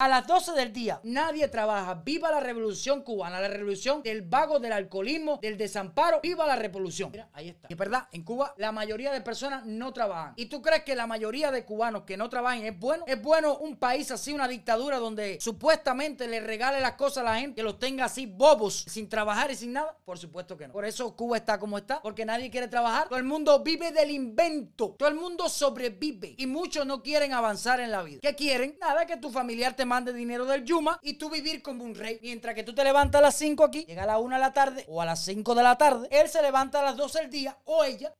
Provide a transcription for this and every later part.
A las 12 del día, nadie trabaja. Viva la revolución cubana, la revolución del vago, del alcoholismo, del desamparo. Viva la revolución. Mira, ahí está. Y es verdad, en Cuba la mayoría de personas no trabajan. ¿Y tú crees que la mayoría de cubanos que no trabajan es bueno? ¿Es bueno un país así, una dictadura donde supuestamente le regale las cosas a la gente, que los tenga así bobos, sin trabajar y sin nada? Por supuesto que no. Por eso Cuba está como está, porque nadie quiere trabajar. Todo el mundo vive del invento. Todo el mundo sobrevive. Y muchos no quieren avanzar en la vida. ¿Qué quieren? Nada, que tu familiar te mande dinero del Yuma y tú vivir como un rey. Mientras que tú te levantas a las 5 aquí, llega a la 1 de la tarde o a las 5 de la tarde, él se levanta a las 12 del día o ella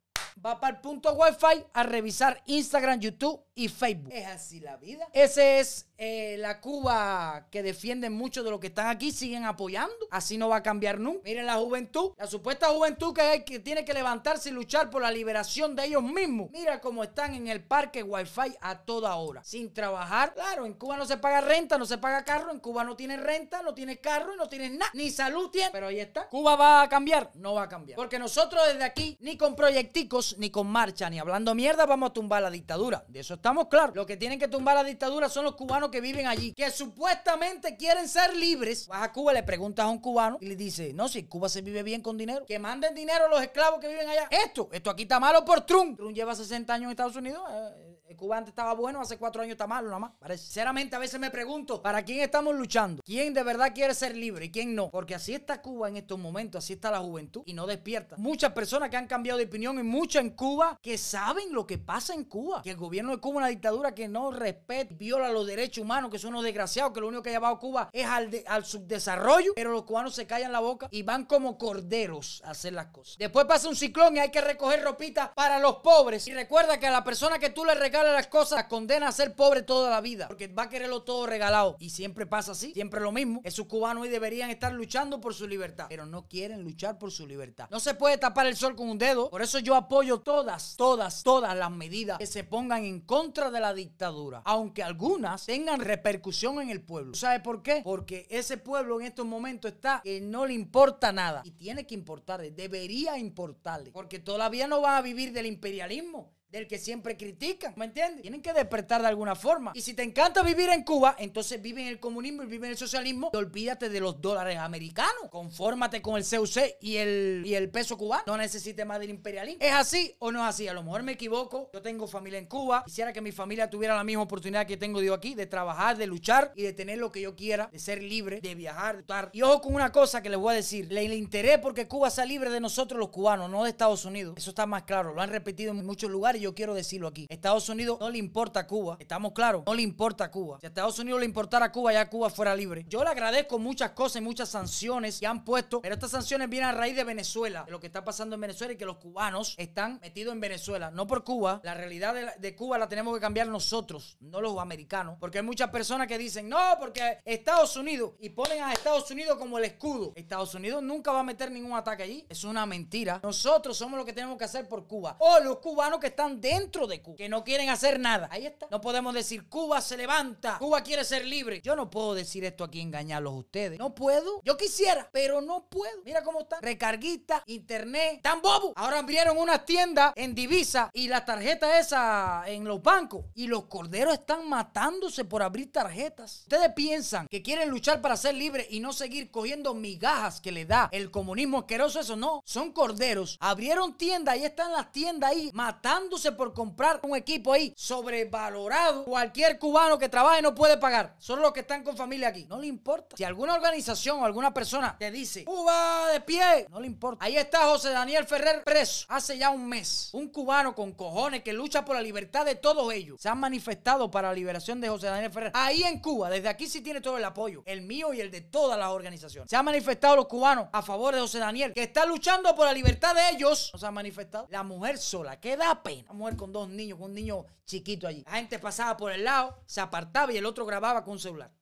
va para el punto Wi-Fi a revisar Instagram, YouTube y Facebook. Es así la vida. Ese es eh, la Cuba que defienden muchos de los que están aquí, siguen apoyando. Así no va a cambiar nunca. Miren la juventud, la supuesta juventud que, hay, que tiene que levantarse y luchar por la liberación de ellos mismos. Mira cómo están en el parque Wi-Fi a toda hora, sin trabajar. Claro, en Cuba no se paga renta, no se paga carro. En Cuba no tiene renta, no tiene carro y no tiene nada. Ni salud tiene. Pero ahí está. ¿Cuba va a cambiar? No va a cambiar. Porque nosotros desde aquí, ni con proyecticos, ni con marcha, ni hablando mierda, vamos a tumbar la dictadura. De eso estamos claros. Lo que tienen que tumbar la dictadura son los cubanos que viven allí, que supuestamente quieren ser libres. Vas a Cuba, le preguntas a un cubano y le dice, no, si Cuba se vive bien con dinero, que manden dinero a los esclavos que viven allá. Esto, esto aquí está malo por Trump. Trump lleva 60 años en Estados Unidos. Eh, Cuba antes estaba bueno, hace cuatro años está malo nada más. Sinceramente, a veces me pregunto, ¿para quién estamos luchando? ¿Quién de verdad quiere ser libre y quién no? Porque así está Cuba en estos momentos, así está la juventud y no despierta. Muchas personas que han cambiado de opinión y muchas en Cuba que saben lo que pasa en Cuba. Que el gobierno de Cuba es una dictadura que no respeta, viola los derechos humanos, que son unos desgraciados, que lo único que ha llevado Cuba es al, al subdesarrollo, pero los cubanos se callan la boca y van como corderos a hacer las cosas. Después pasa un ciclón y hay que recoger ropita para los pobres. Y recuerda que a la persona que tú le regalas las cosas condena a ser pobre toda la vida, porque va a quererlo todo regalado. Y siempre pasa así, siempre lo mismo. Esos cubanos hoy deberían estar luchando por su libertad, pero no quieren luchar por su libertad. No se puede tapar el sol con un dedo, por eso yo apoyo todas, todas, todas las medidas que se pongan en contra de la dictadura, aunque algunas tengan repercusión en el pueblo. ¿Sabe por qué? Porque ese pueblo en estos momentos está que no le importa nada y tiene que importarle, debería importarle, porque todavía no va a vivir del imperialismo del que siempre critican, ¿me entiendes? Tienen que despertar de alguna forma. Y si te encanta vivir en Cuba, entonces vive en el comunismo y vive en el socialismo y olvídate de los dólares americanos. Confórmate con el CUC y el, y el peso cubano. No necesites más del imperialismo. ¿Es así o no es así? A lo mejor me equivoco. Yo tengo familia en Cuba. Quisiera que mi familia tuviera la misma oportunidad que tengo yo aquí de trabajar, de luchar y de tener lo que yo quiera, de ser libre, de viajar, de estar. Y ojo con una cosa que les voy a decir. Le, interés porque Cuba sea libre de nosotros los cubanos, no de Estados Unidos. Eso está más claro. Lo han repetido en muchos lugares yo quiero decirlo aquí. Estados Unidos no le importa a Cuba. Estamos claros, no le importa a Cuba. Si a Estados Unidos le importara a Cuba, ya Cuba fuera libre. Yo le agradezco muchas cosas y muchas sanciones que han puesto, pero estas sanciones vienen a raíz de Venezuela, de lo que está pasando en Venezuela y que los cubanos están metidos en Venezuela, no por Cuba. La realidad de, Cuba la tenemos que cambiar nosotros, no los americanos, porque hay muchas personas que dicen, no, porque Estados Unidos, y ponen a Estados Unidos como el escudo. Estados Unidos nunca va a meter ningún ataque allí. Es una mentira. Nosotros somos los que tenemos que hacer por Cuba. O los cubanos que están dentro de Cuba, que no quieren hacer nada. Ahí está. No podemos decir, Cuba se levanta, Cuba quiere ser libre. Yo no puedo decir esto aquí, engañarlos a ustedes. No puedo. Yo quisiera, pero no puedo. Mira cómo está. Recarguista, internet, tan bobo. Ahora abrieron unas tiendas en divisa y la tarjeta esa en los bancos. Y los corderos están matándose por abrir tarjetas. Ustedes piensan que quieren luchar para ser libres y no seguir cogiendo migajas que le da el comunismo asqueroso. Eso no. Son corderos. Abrieron tiendas y están las tiendas ahí matándose por comprar un equipo ahí sobrevalorado. Cualquier cubano que trabaje no puede pagar. Solo los que están con familia aquí. No le importa. Si alguna organización o alguna persona te dice, Cuba de pie, no le importa. Ahí está José Daniel Ferrer preso hace ya un mes. Un cubano con cojones que lucha por la libertad de todos ellos. Se han manifestado para la liberación de José Daniel Ferrer. Ahí en Cuba, desde aquí sí tiene todo el apoyo. El mío y el de todas las organizaciones. Se han manifestado los cubanos a favor de José Daniel, que está luchando por la libertad de ellos. No se han manifestado. La mujer sola, que da pena. La mujer con dos niños, con un niño chiquito allí. La gente pasaba por el lado, se apartaba y el otro grababa con un celular.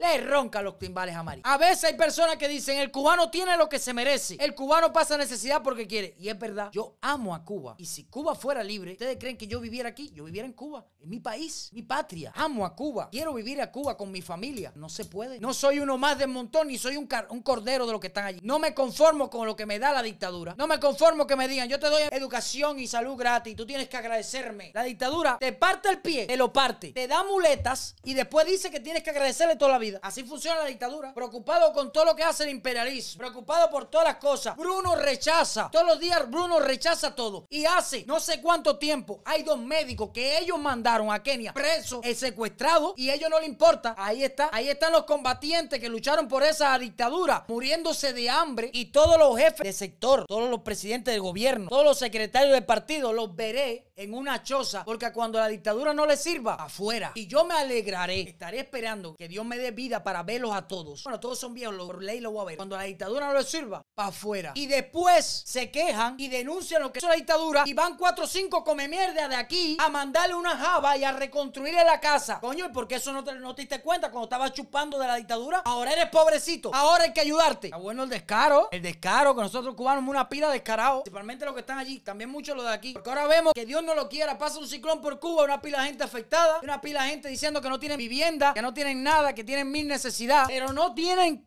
Le ronca los timbales a María. A veces hay personas que dicen, el cubano tiene lo que se merece. El cubano pasa necesidad porque quiere. Y es verdad, yo amo a Cuba. Y si Cuba fuera libre, ¿ustedes creen que yo viviera aquí? Yo viviera en Cuba, en mi país, mi patria. Amo a Cuba. Quiero vivir a Cuba con mi familia. No se puede. No soy uno más del montón, ni soy un, un cordero de los que están allí. No me conformo con lo que me da la dictadura. No me conformo que me digan, yo te doy educación y salud gratis. Tú tienes que agradecerme. La dictadura te parte el pie, te lo parte, te da muletas y después dice que tienes que agradecerle toda la vida. Así funciona la dictadura. Preocupado con todo lo que hace el imperialismo. Preocupado por todas las cosas. Bruno rechaza. Todos los días Bruno rechaza todo. Y hace no sé cuánto tiempo hay dos médicos que ellos mandaron a Kenia presos, eh, secuestrados y a ellos no le importa. Ahí está. Ahí están los combatientes que lucharon por esa dictadura, muriéndose de hambre y todos los jefes de sector, todos los presidentes del gobierno, todos los secretarios del partido, los veré en una choza porque cuando la dictadura no les sirva, afuera. Y yo me alegraré, estaré esperando que Dios me dé vida para verlos a todos. Bueno, todos son viejos, por ley lo voy a ver. Cuando la dictadura no les sirva, para afuera. Y después se quejan y denuncian lo que es la dictadura y van cuatro o cinco come mierda de aquí a mandarle una java y a reconstruirle la casa. Coño, ¿y por qué eso no te, no te diste cuenta cuando estabas chupando de la dictadura? Ahora eres pobrecito. Ahora hay que ayudarte. Está bueno el descaro. El descaro que nosotros cubanos una pila de descarados. Principalmente los que están allí. También muchos los de aquí. Porque ahora vemos que Dios no lo quiera. Pasa un ciclón por Cuba, una pila de gente afectada. Una pila de gente diciendo que no tienen vivienda, que no tienen nada, que tienen mil necesidades. Pero no tienen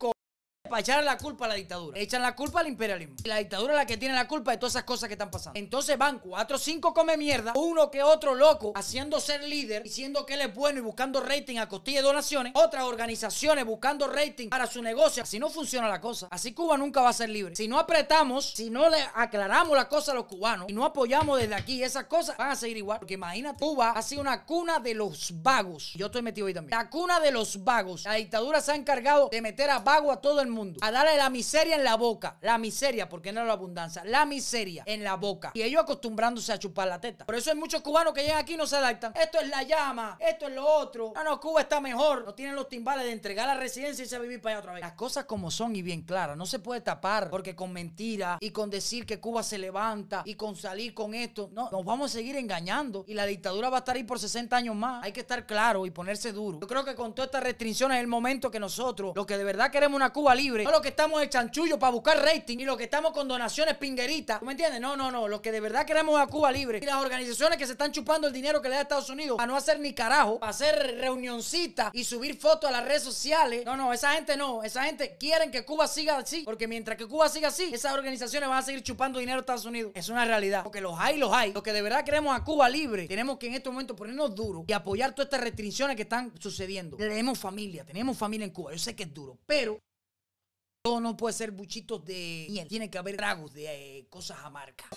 para echar la culpa a la dictadura. Echan la culpa al imperialismo. Y la dictadura es la que tiene la culpa de todas esas cosas que están pasando. Entonces van cuatro o cinco come mierda, uno que otro loco, haciendo ser líder, diciendo que él es bueno y buscando rating a costilla de donaciones. Otras organizaciones buscando rating para su negocio. Así no funciona la cosa. Así Cuba nunca va a ser libre. Si no apretamos, si no le aclaramos la cosa a los cubanos y no apoyamos desde aquí esas cosas, van a seguir igual. Porque imagínate, Cuba ha sido una cuna de los vagos. Yo estoy metido ahí también. La cuna de los vagos. La dictadura se ha encargado de meter a vago a todo el mundo a darle la miseria en la boca. La miseria, porque no la abundancia. La miseria en la boca. Y ellos acostumbrándose a chupar la teta. Por eso hay muchos cubanos que llegan aquí y no se adaptan. Esto es la llama, esto es lo otro. No, no, Cuba está mejor. No tienen los timbales de entregar la residencia y se vivir para allá otra vez. Las cosas como son y bien claras. No se puede tapar porque con mentiras y con decir que Cuba se levanta y con salir con esto. No, nos vamos a seguir engañando. Y la dictadura va a estar ahí por 60 años más. Hay que estar claro y ponerse duro. Yo creo que con todas estas restricciones es el momento que nosotros, los que de verdad queremos una Cuba libre, no lo que estamos de chanchullo para buscar rating y lo que estamos con donaciones pingueritas. ¿Tú me entiendes? No, no, no. Lo que de verdad queremos a Cuba libre. Y las organizaciones que se están chupando el dinero que le da Estados Unidos a no hacer ni carajo, para hacer reunioncitas y subir fotos a las redes sociales. No, no, esa gente no. Esa gente quieren que Cuba siga así. Porque mientras que Cuba siga así, esas organizaciones van a seguir chupando dinero a Estados Unidos. Es una realidad. Porque los hay, los hay. Lo que de verdad queremos a Cuba libre, tenemos que en este momento ponernos duros y apoyar todas estas restricciones que están sucediendo. Tenemos familia, tenemos familia en Cuba. Yo sé que es duro, pero todo no puede ser buchitos de miel. Tiene que haber tragos de eh, cosas amargas.